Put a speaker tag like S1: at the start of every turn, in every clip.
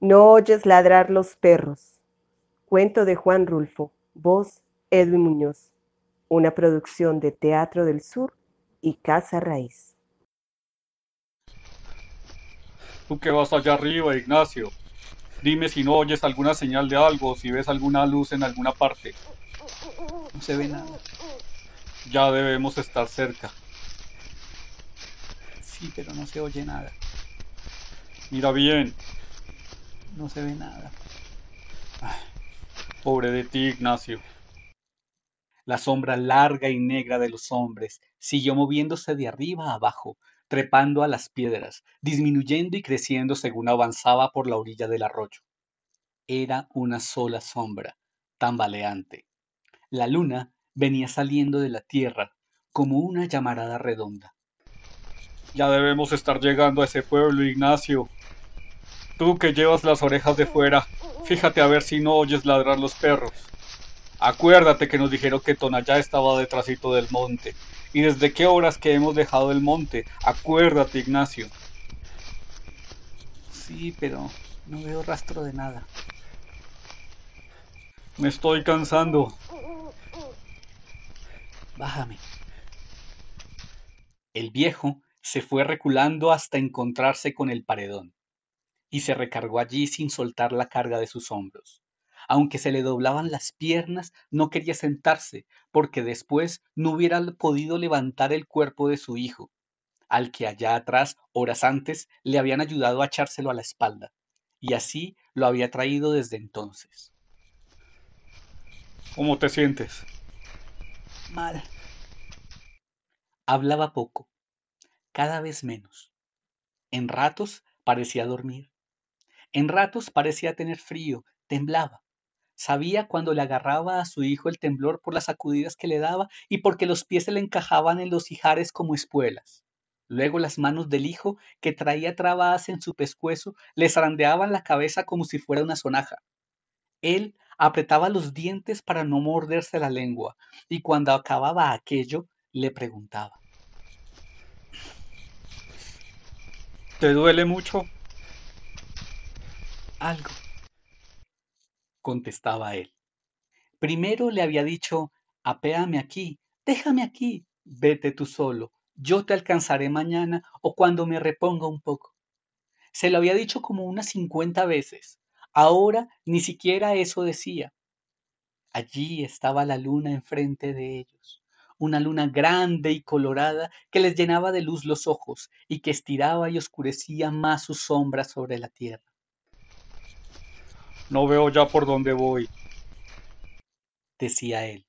S1: No oyes ladrar los perros. Cuento de Juan Rulfo. Voz Edwin Muñoz. Una producción de Teatro del Sur y Casa Raíz.
S2: Tú que vas allá arriba, Ignacio. Dime si no oyes alguna señal de algo, si ves alguna luz en alguna parte.
S3: No se ve nada.
S2: Ya debemos estar cerca.
S3: Sí, pero no se oye nada.
S2: Mira bien.
S3: No se ve nada.
S2: Ay, pobre de ti, Ignacio.
S3: La sombra larga y negra de los hombres siguió moviéndose de arriba a abajo, trepando a las piedras, disminuyendo y creciendo según avanzaba por la orilla del arroyo. Era una sola sombra, tambaleante. La luna venía saliendo de la tierra como una llamarada redonda.
S2: Ya debemos estar llegando a ese pueblo, Ignacio. Tú que llevas las orejas de fuera, fíjate a ver si no oyes ladrar los perros. Acuérdate que nos dijeron que Tonayá estaba detrásito del monte. ¿Y desde qué horas que hemos dejado el monte? Acuérdate, Ignacio.
S3: Sí, pero no veo rastro de nada.
S2: Me estoy cansando.
S3: Bájame. El viejo se fue reculando hasta encontrarse con el paredón, y se recargó allí sin soltar la carga de sus hombros. Aunque se le doblaban las piernas, no quería sentarse, porque después no hubiera podido levantar el cuerpo de su hijo, al que allá atrás, horas antes, le habían ayudado a echárselo a la espalda, y así lo había traído desde entonces.
S2: ¿Cómo te sientes?
S3: Mal. Hablaba poco, cada vez menos. En ratos parecía dormir. En ratos parecía tener frío, temblaba. Sabía cuando le agarraba a su hijo el temblor por las sacudidas que le daba y porque los pies se le encajaban en los ijares como espuelas. Luego las manos del hijo, que traía trabadas en su pescuezo, le zarandeaban la cabeza como si fuera una sonaja. Él apretaba los dientes para no morderse la lengua, y cuando acababa aquello, le preguntaba.
S2: ¿Te duele mucho?
S3: Algo, contestaba él. Primero le había dicho, apéame aquí, déjame aquí, vete tú solo, yo te alcanzaré mañana o cuando me reponga un poco. Se lo había dicho como unas cincuenta veces. Ahora ni siquiera eso decía. Allí estaba la luna enfrente de ellos, una luna grande y colorada que les llenaba de luz los ojos y que estiraba y oscurecía más sus sombras sobre la tierra.
S2: No veo ya por dónde voy,
S3: decía él.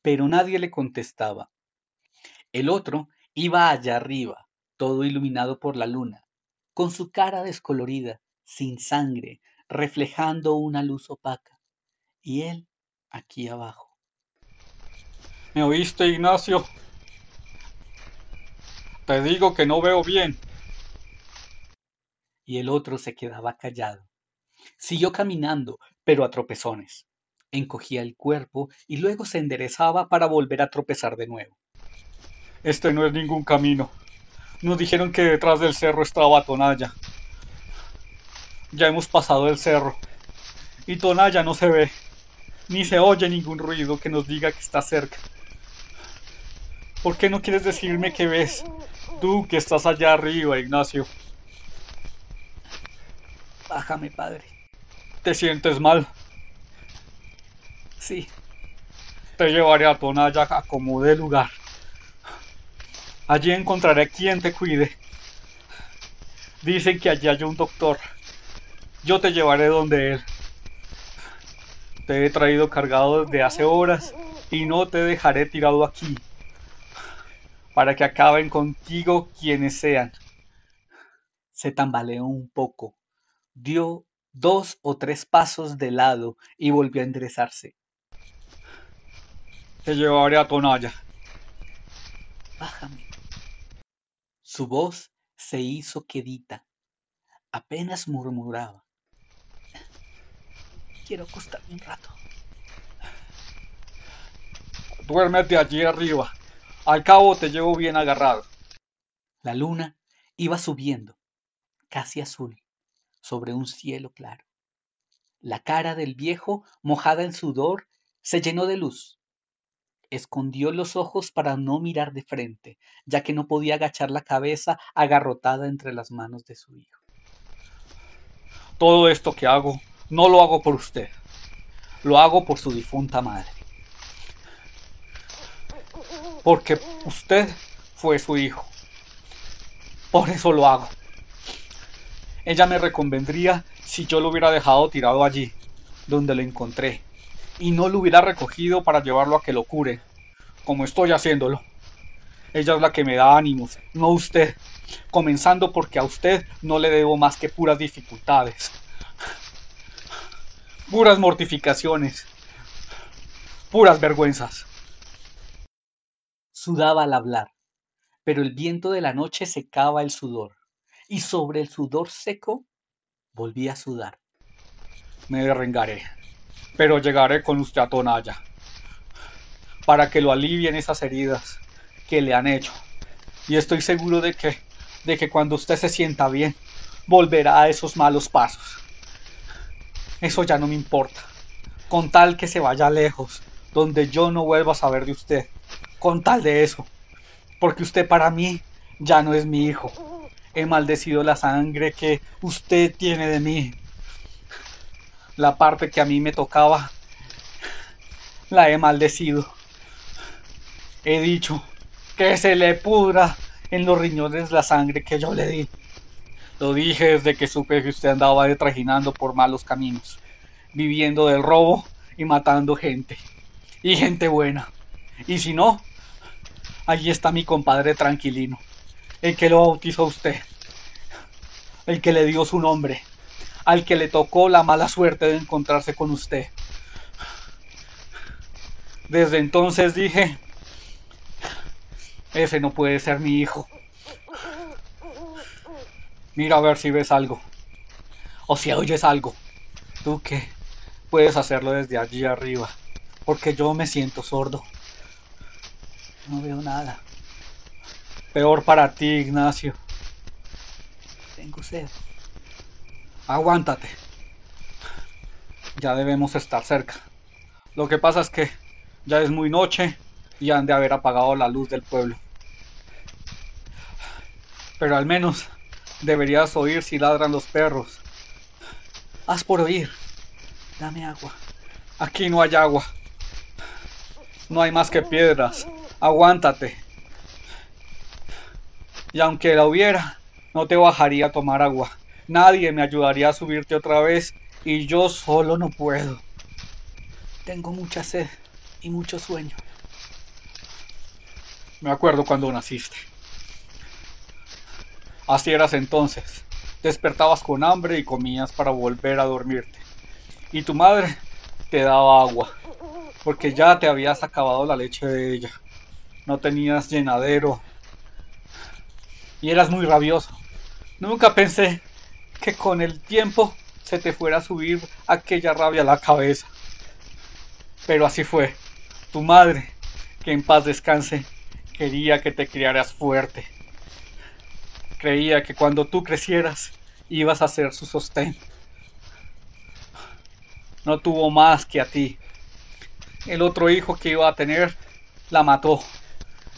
S3: Pero nadie le contestaba. El otro iba allá arriba, todo iluminado por la luna, con su cara descolorida, sin sangre, reflejando una luz opaca. Y él aquí abajo.
S2: ¿Me oíste, Ignacio? Te digo que no veo bien.
S3: Y el otro se quedaba callado. Siguió caminando, pero a tropezones. Encogía el cuerpo y luego se enderezaba para volver a tropezar de nuevo.
S2: Este no es ningún camino. Nos dijeron que detrás del cerro estaba Tonalla. Ya hemos pasado el cerro. Y Tonalla no se ve. Ni se oye ningún ruido que nos diga que está cerca. ¿Por qué no quieres decirme qué ves? Tú que estás allá arriba, Ignacio.
S3: Bájame, padre.
S2: ¿Te sientes mal?
S3: Sí.
S2: Te llevaré a Tonalla a como lugar. Allí encontraré quien te cuide. Dicen que allí hay un doctor. Yo te llevaré donde él. Te he traído cargado desde hace horas y no te dejaré tirado aquí. Para que acaben contigo quienes sean.
S3: Se tambaleó un poco, dio dos o tres pasos de lado y volvió a enderezarse.
S2: Te llevaré a Tonalla.
S3: Bájame. Su voz se hizo quedita. Apenas murmuraba. Quiero acostarme un rato.
S2: Duérmete allí arriba. Al cabo te llevo bien agarrado.
S3: La luna iba subiendo, casi azul,
S4: sobre un cielo claro. La cara del viejo, mojada en sudor, se llenó de luz. Escondió los ojos para no mirar de frente, ya que no podía agachar la cabeza agarrotada entre las manos de su hijo.
S3: Todo esto que hago, no lo hago por usted. Lo hago por su difunta madre. Porque usted fue su hijo. Por eso lo hago. Ella me reconvendría si yo lo hubiera dejado tirado allí, donde lo encontré, y no lo hubiera recogido para llevarlo a que lo cure, como estoy haciéndolo. Ella es la que me da ánimos, no usted, comenzando porque a usted no le debo más que puras dificultades, puras mortificaciones, puras vergüenzas.
S4: Sudaba al hablar, pero el viento de la noche secaba el sudor y sobre el sudor seco volví a sudar.
S3: Me derrengaré, pero llegaré con usted a Tonalla, para que lo alivien esas heridas que le han hecho. Y estoy seguro de que, de que cuando usted se sienta bien, volverá a esos malos pasos. Eso ya no me importa, con tal que se vaya lejos, donde yo no vuelva a saber de usted, con tal de eso, porque usted para mí ya no es mi hijo he maldecido la sangre que usted tiene de mí. La parte que a mí me tocaba, la he maldecido. He dicho que se le pudra en los riñones la sangre que yo le di. Lo dije desde que supe que usted andaba detrajinando por malos caminos, viviendo del robo y matando gente. Y gente buena. Y si no, allí está mi compadre tranquilino el que lo bautizó usted, el que le dio su nombre, al que le tocó la mala suerte de encontrarse con usted. Desde entonces dije, ese no puede ser mi hijo. Mira a ver si ves algo. O si oyes algo. Tú que puedes hacerlo desde allí arriba. Porque yo me siento sordo. No veo nada. Peor para ti, Ignacio.
S4: Tengo sed.
S3: Aguántate. Ya debemos estar cerca. Lo que pasa es que ya es muy noche y han de haber apagado la luz del pueblo. Pero al menos deberías oír si ladran los perros. Haz por oír.
S4: Dame agua.
S3: Aquí no hay agua. No hay más que piedras. Aguántate y aunque la hubiera, no te bajaría a tomar agua. Nadie me ayudaría a subirte otra vez y yo solo no puedo.
S4: Tengo mucha sed y mucho sueño.
S3: Me acuerdo cuando naciste. Así eras entonces. Despertabas con hambre y comías para volver a dormirte. Y tu madre te daba agua, porque ya te habías acabado la leche de ella. No tenías llenadero y eras muy rabioso. Nunca pensé que con el tiempo se te fuera a subir aquella rabia a la cabeza. Pero así fue. Tu madre, que en paz descanse, quería que te criaras fuerte. Creía que cuando tú crecieras ibas a ser su sostén. No tuvo más que a ti. El otro hijo que iba a tener la mató.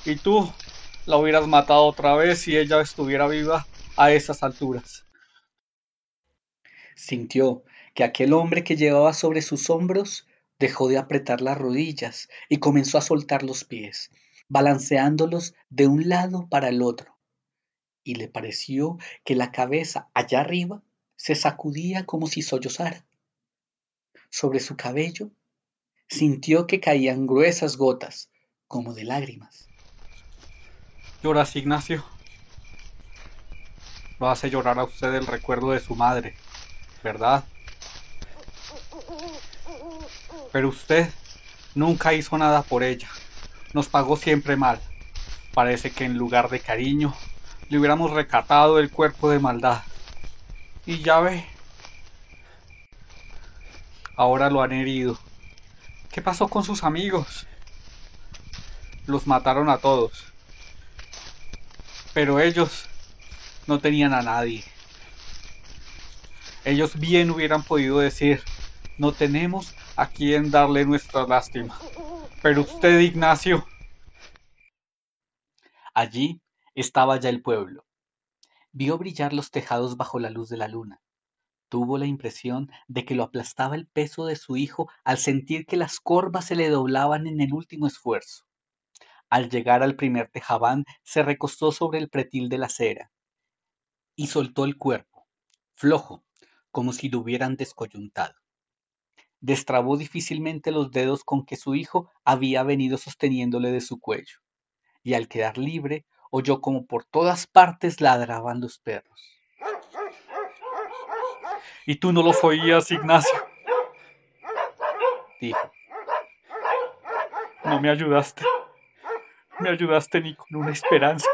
S3: Y tú la hubieras matado otra vez si ella estuviera viva a esas alturas.
S4: Sintió que aquel hombre que llevaba sobre sus hombros dejó de apretar las rodillas y comenzó a soltar los pies, balanceándolos de un lado para el otro. Y le pareció que la cabeza allá arriba se sacudía como si sollozara. Sobre su cabello sintió que caían gruesas gotas, como de lágrimas.
S3: Lloras, Ignacio. Lo hace llorar a usted el recuerdo de su madre, ¿verdad? Pero usted nunca hizo nada por ella. Nos pagó siempre mal. Parece que en lugar de cariño le hubiéramos recatado el cuerpo de maldad. Y ya ve. Ahora lo han herido. ¿Qué pasó con sus amigos? Los mataron a todos pero ellos no tenían a nadie.
S5: Ellos bien hubieran podido decir, no tenemos a quien darle nuestra lástima. Pero usted, Ignacio.
S3: Allí estaba ya el pueblo. Vio brillar los tejados bajo la luz de la luna. Tuvo la impresión de que lo aplastaba el peso de su hijo al sentir que las corvas se le doblaban en el último esfuerzo. Al llegar al primer tejabán, se recostó sobre el pretil de la acera y soltó el cuerpo, flojo, como si lo hubieran descoyuntado. Destrabó difícilmente los dedos con que su hijo había venido sosteniéndole de su cuello, y al quedar libre oyó como por todas partes ladraban los perros.
S5: ¿Y tú no los oías, Ignacio?
S3: Dijo.
S5: No me ayudaste. Me ayudaste ni con una esperanza.